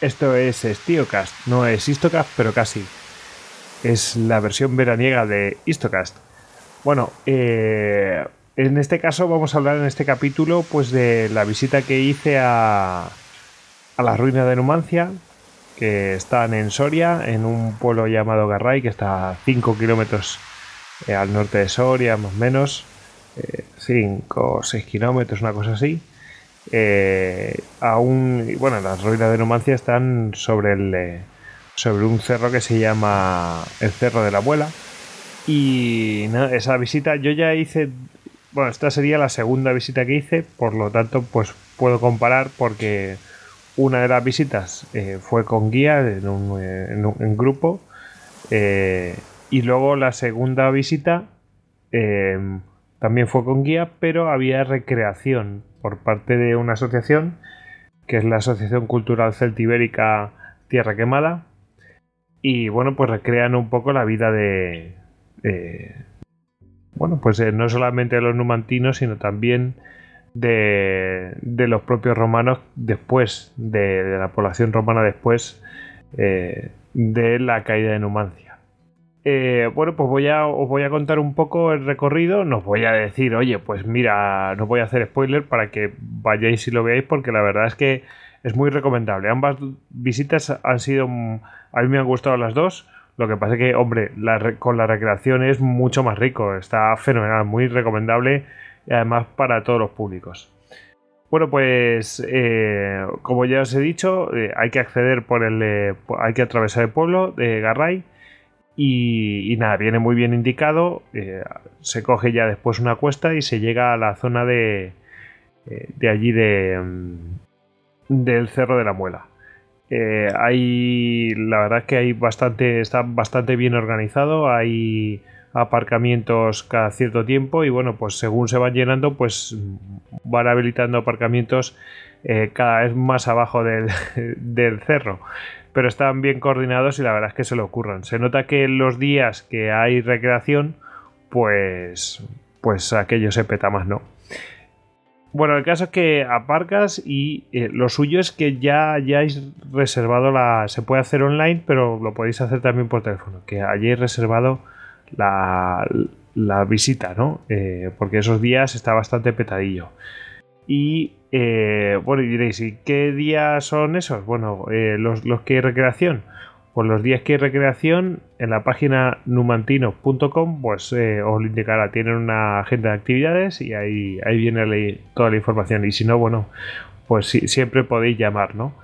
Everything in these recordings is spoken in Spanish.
Esto es Stiocast, no es Histocast, pero casi. Es la versión veraniega de Histocast. Bueno, eh, en este caso vamos a hablar en este capítulo pues de la visita que hice a, a la ruina de Numancia, que están en Soria, en un pueblo llamado Garray, que está a 5 kilómetros eh, al norte de Soria, más o menos, 5 o 6 kilómetros, una cosa así. Eh, aún, bueno, las ruinas de Numancia están sobre, el, eh, sobre un cerro que se llama el Cerro de la Abuela. Y esa visita yo ya hice, bueno, esta sería la segunda visita que hice, por lo tanto, pues puedo comparar porque una de las visitas eh, fue con guía en un, en grupo y luego la segunda visita también fue con guía, pero había recreación por parte de una asociación que es la Asociación Cultural Celtibérica Tierra Quemada. Y bueno, pues recrean un poco la vida de. bueno, pues eh, no solamente de los numantinos, sino también de, los propios romanos después, de, la población romana después eh, de la caída de Numancia. Eh, bueno, pues voy a, os voy a contar un poco el recorrido. No os voy a decir, oye, pues mira, no voy a hacer spoiler para que vayáis y lo veáis, porque la verdad es que es muy recomendable. Ambas visitas han sido. A mí me han gustado las dos. Lo que pasa es que, hombre, con la recreación es mucho más rico. Está fenomenal, muy recomendable y además para todos los públicos. Bueno, pues eh, como ya os he dicho, eh, hay que acceder por el. hay que atravesar el pueblo de Garray y, nada, viene muy bien indicado. Eh, se coge ya después una cuesta y se llega a la zona de, eh, de allí de, mm, del Cerro de la Muela. Eh, hay, la verdad es que hay bastante, está bastante bien organizado. Hay aparcamientos cada cierto tiempo y bueno, pues según se van llenando, pues van habilitando aparcamientos cada vez más abajo del, del cerro pero están bien coordinados y la verdad es que se lo ocurran. Se nota que los días que hay recreación, pues, pues aquello se peta más, ¿no? Bueno, el caso es que aparcas y eh, lo suyo es que ya hayáis reservado la... Se puede hacer online, pero lo podéis hacer también por teléfono. Que hayáis reservado la, la visita, ¿no? Eh, porque esos días está bastante petadillo. Y eh, bueno, y diréis, ¿y qué días son esos? Bueno, eh, los, que hay recreación. Pues los días que hay recreación en la página numantino.com, pues eh, os lo indicará. Tienen una agenda de actividades y ahí, ahí viene toda la información. Y si no, bueno, pues siempre podéis llamar, ¿no?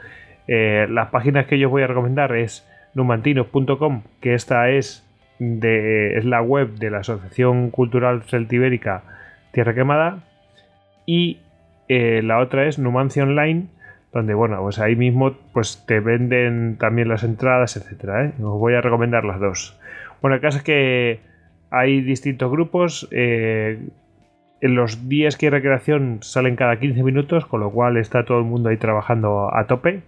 las páginas que yo os voy a recomendar es numantino.com, que esta es, de, es la web de la Asociación Cultural Celtibérica Tierra Quemada. Y eh, la otra es Numancia Online, donde, bueno, pues ahí mismo pues te venden también las entradas, etcétera. ¿eh? Os voy a recomendar las dos. Bueno, el caso es que hay distintos grupos. Eh, en los días que hay recreación salen cada 15 minutos, con lo cual está todo el mundo ahí trabajando a tope.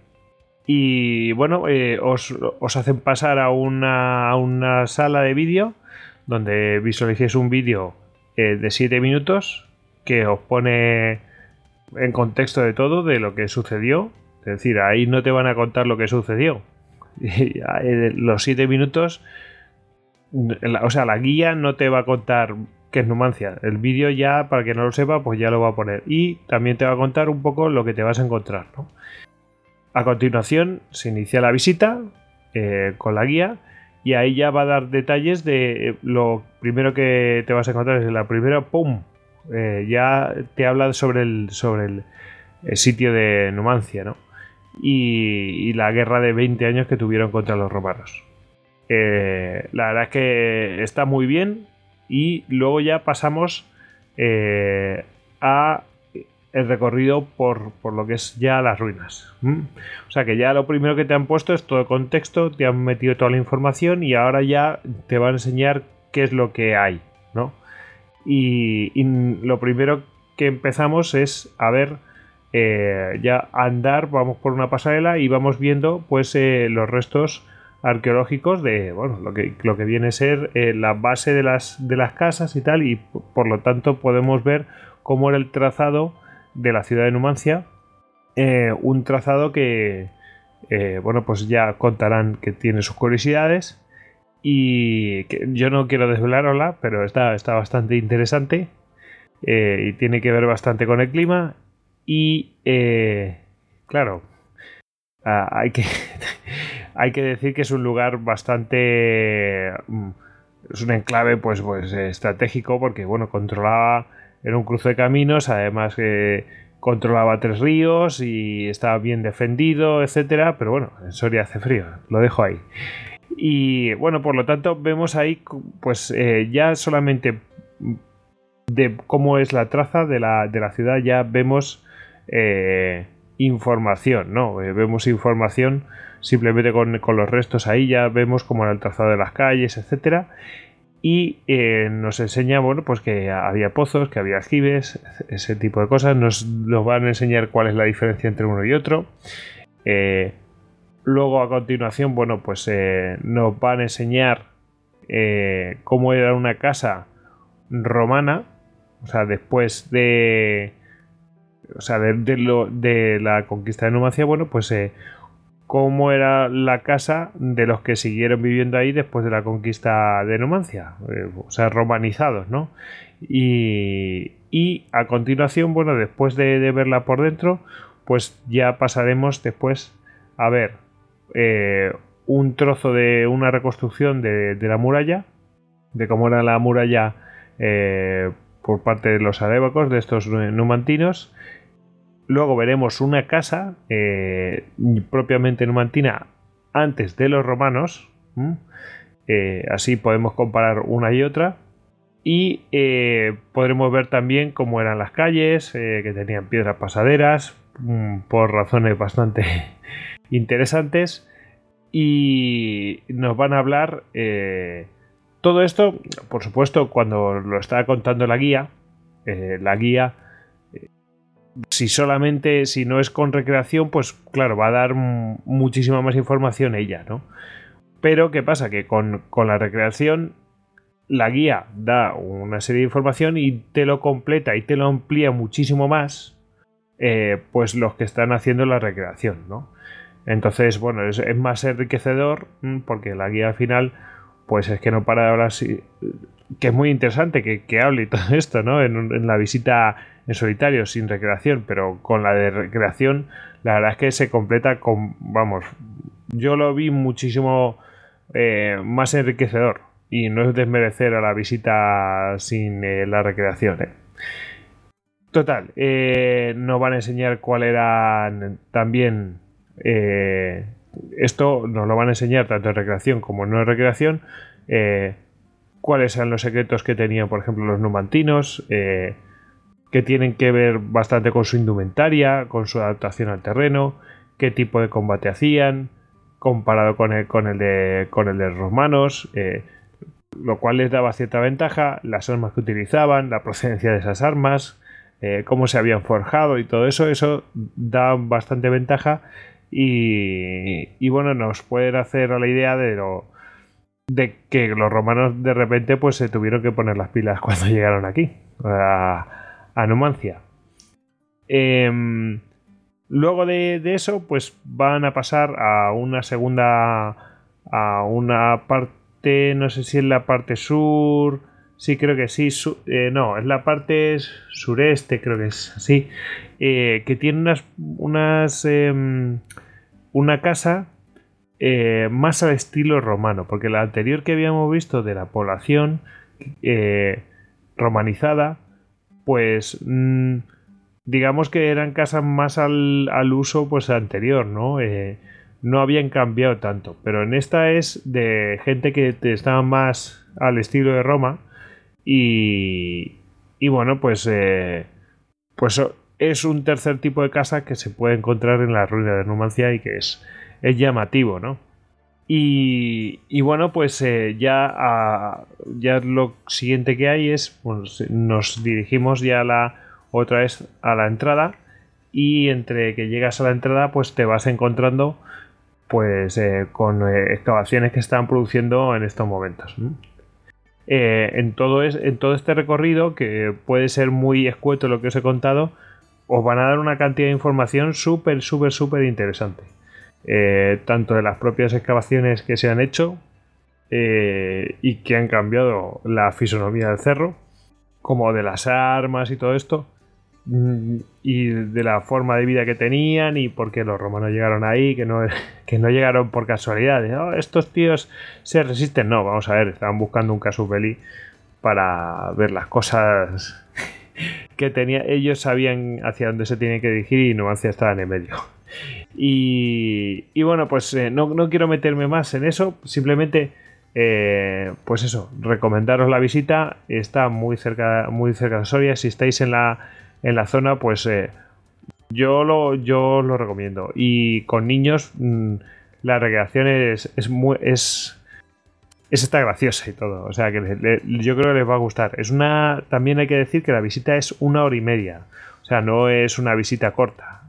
Y bueno, os, hacen pasar a una, a una sala de vídeo donde visualicéis un vídeo de 7 minutos que os pone en contexto de todo, de lo que sucedió. Es decir, ahí no te van a contar lo que sucedió. Los siete minutos, o sea, la guía no te va a contar qué es Numancia. El vídeo ya, para que no lo sepa, pues ya lo va a poner. Y también te va a contar un poco lo que te vas a encontrar. A continuación, se inicia la visita eh, con la guía. Y ahí ya va a dar detalles de eh, lo primero que te vas a encontrar. Es la primera, ¡pum! Eh, ya te habla sobre el, sobre el, sitio de Numancia, ¿no? Y, la guerra de 20 años que tuvieron contra los romanos. Eh, la verdad es que está muy bien y luego ya pasamos eh, a el recorrido por, lo que es ya las ruinas. O sea que ya lo primero que te han puesto es todo el contexto, te han metido toda la información y ahora ya te va a enseñar qué es lo que hay, ¿no? Y, lo primero que empezamos es a ver eh, ya andar, vamos por una pasarela y vamos viendo pues eh, los restos arqueológicos de bueno lo que, lo que viene a ser eh, la base de las, de las casas y tal y por lo tanto podemos ver cómo era el trazado de la ciudad de Numancia un trazado que bueno, pues ya contarán que tiene sus curiosidades. Y que yo no quiero desvelarla, pero está, está bastante interesante. y tiene que ver bastante con el clima. Y claro, ah, hay que hay que decir que es un lugar bastante. Mm, es un enclave, pues, pues estratégico, porque, bueno, controlaba. Era un cruce de caminos, además que controlaba tres ríos y estaba bien defendido, etcétera. Pero bueno, en Soria hace frío, lo dejo ahí. Y bueno, por lo tanto, vemos ahí, pues eh, ya solamente de cómo es la traza de la, de la ciudad, ya vemos eh, información, ¿no? Eh, vemos información simplemente con, los restos ahí ya vemos como era el trazado de las calles, etcétera. Y nos enseña, bueno, pues que había pozos, que había aljibes, ese tipo de cosas. Nos, van a enseñar cuál es la diferencia entre uno y otro. Luego, a continuación, bueno, pues eh, nos van a enseñar cómo era una casa romana. O sea, después de. O sea, de, de la conquista de Numancia, bueno, pues cómo era la casa de los que siguieron viviendo ahí después de la conquista de Numancia, eh, o sea, romanizados, ¿no? Y, a continuación, bueno, después de, verla por dentro, pues ya pasaremos después a ver eh, un trozo de una reconstrucción de, la muralla, de cómo era la muralla eh, por parte de los arébacos, de estos numantinos, Luego veremos una casa eh, propiamente numantina antes de los romanos. Así podemos comparar una y otra. Y podremos ver también cómo eran las calles, que tenían piedras pasaderas, mm, por razones bastante interesantes. Y nos van a hablar todo esto, por supuesto, cuando lo está contando la guía. la guía si solamente, si no es con recreación, pues claro, va a dar muchísima más información ella, ¿no? Pero ¿qué pasa? Que con, la recreación la guía da una serie de información y te lo completa y te lo amplía muchísimo más, eh, pues los que están haciendo la recreación, ¿no? Entonces, bueno, es, más enriquecedor mm, porque la guía al final, pues es que no para de hablar, que es muy interesante que, que hable todo esto, ¿no? En, la visita en solitario sin recreación, pero con la de recreación, la verdad es que se completa con, vamos, yo lo vi muchísimo eh, más enriquecedor y no es desmerecer a la visita sin eh, la recreación. ¿eh? Total, nos van a enseñar cuál era también esto nos lo van a enseñar tanto en recreación como no en recreación. cuáles eran los secretos que tenían, por ejemplo, los numantinos, que tienen que ver bastante con su indumentaria, con su adaptación al terreno, qué tipo de combate hacían, comparado con el, con el, de, con el de los romanos, eh, lo cual les daba cierta ventaja, las armas que utilizaban, la procedencia de esas armas, eh, cómo se habían forjado y todo eso, eso da bastante ventaja y, y bueno, nos puede hacer a la idea de lo de que los romanos de repente pues se tuvieron que poner las pilas cuando llegaron aquí. A Numancia. Em, luego de, eso, pues van a pasar a una segunda. a una parte. No sé si es la parte sur. Sí, creo que sí. Eh, no, es la parte sureste, creo que es así. Eh, que tiene unas. unas em, una casa eh, más al estilo romano. Porque la anterior que habíamos visto de la población romanizada pues mm, digamos que eran casas más al, uso pues anterior, ¿no? Eh, no habían cambiado tanto, pero en esta es de gente que estaba más al estilo de Roma y, y bueno, pues, eh, pues es un tercer tipo de casa que se puede encontrar en la ruina de Numancia y que es, es llamativo, ¿no? Y, y, bueno, pues eh, ya, ya lo siguiente que hay es, nos dirigimos ya la, otra vez a la entrada y entre que llegas a la entrada pues te vas encontrando pues eh, con eh, excavaciones que están produciendo en estos momentos. en, todo es, en todo este recorrido, que puede ser muy escueto lo que os he contado, os van a dar una cantidad de información súper, súper, súper interesante. eh, tanto de las propias excavaciones que se han hecho eh, y que han cambiado la fisonomía del cerro, como de las armas y todo esto, mm, y de la forma de vida que tenían y por qué los romanos llegaron ahí, que no, que no llegaron por casualidad, oh, estos tíos se resisten, no, vamos a ver, estaban buscando un casus belli para ver las cosas que tenía, ellos sabían hacia dónde se tienen que dirigir y no hacia estar en el medio. Y, bueno, pues eh, no, no, quiero meterme más en eso, simplemente, eh, pues eso, recomendaros la visita, está muy cerca, muy cerca de Soria, si estáis en la, en la zona, pues eh, yo, lo, yo lo recomiendo. Y con niños, mm, la recreación es, es, muy, es, es esta graciosa y todo. O sea que yo creo que les va a gustar. Es una. También hay que decir que la visita es una hora y media. O sea, no es una visita corta.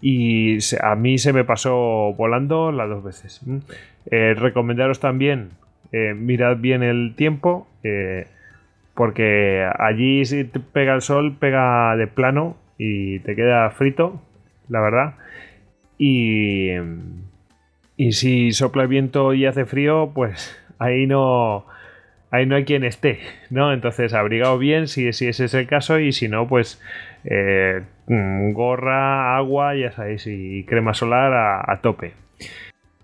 Y a mí se me pasó volando las dos veces. Eh, recomendaros también, eh, mirad bien el tiempo, eh, porque allí si pega el sol, pega de plano y te queda frito, la verdad. Y, y si sopla el viento y hace frío, pues ahí no, ahí no hay quien esté, ¿no? Entonces, abrigaos bien si, si ese es el caso y si no, pues eh, mm, gorra, agua, ya sabéis, y crema solar a, tope.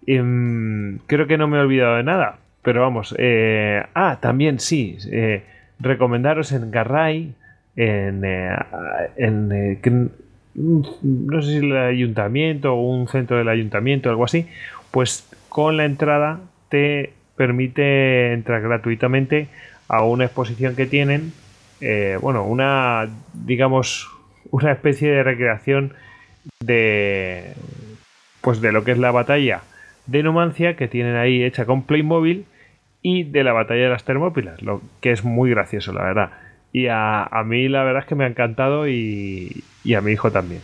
Mm, creo que no me he olvidado de nada, pero vamos. Eh, ah, también sí, eh, recomendaros en Garray, en, en no sé si el ayuntamiento o un centro del ayuntamiento algo así, pues con la entrada te permite entrar gratuitamente a una exposición que tienen, eh, bueno, una, digamos, una especie de recreación de, pues de lo que es la batalla de Numancia que tienen ahí hecha con Playmobil y de la batalla de las Termópilas, lo que es muy gracioso, la verdad. Y a, mí la verdad es que me ha encantado y, y a mi hijo también.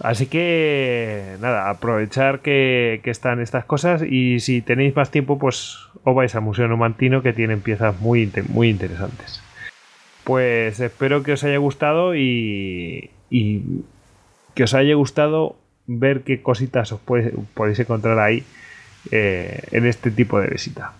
Así que nada, aprovechar que, están estas cosas y si tenéis más tiempo, pues os vais al Museo Numantino que tienen piezas muy, muy interesantes. Pues espero que os haya gustado y, que os haya gustado ver qué cositas os podéis encontrar ahí eh, en este tipo de visita.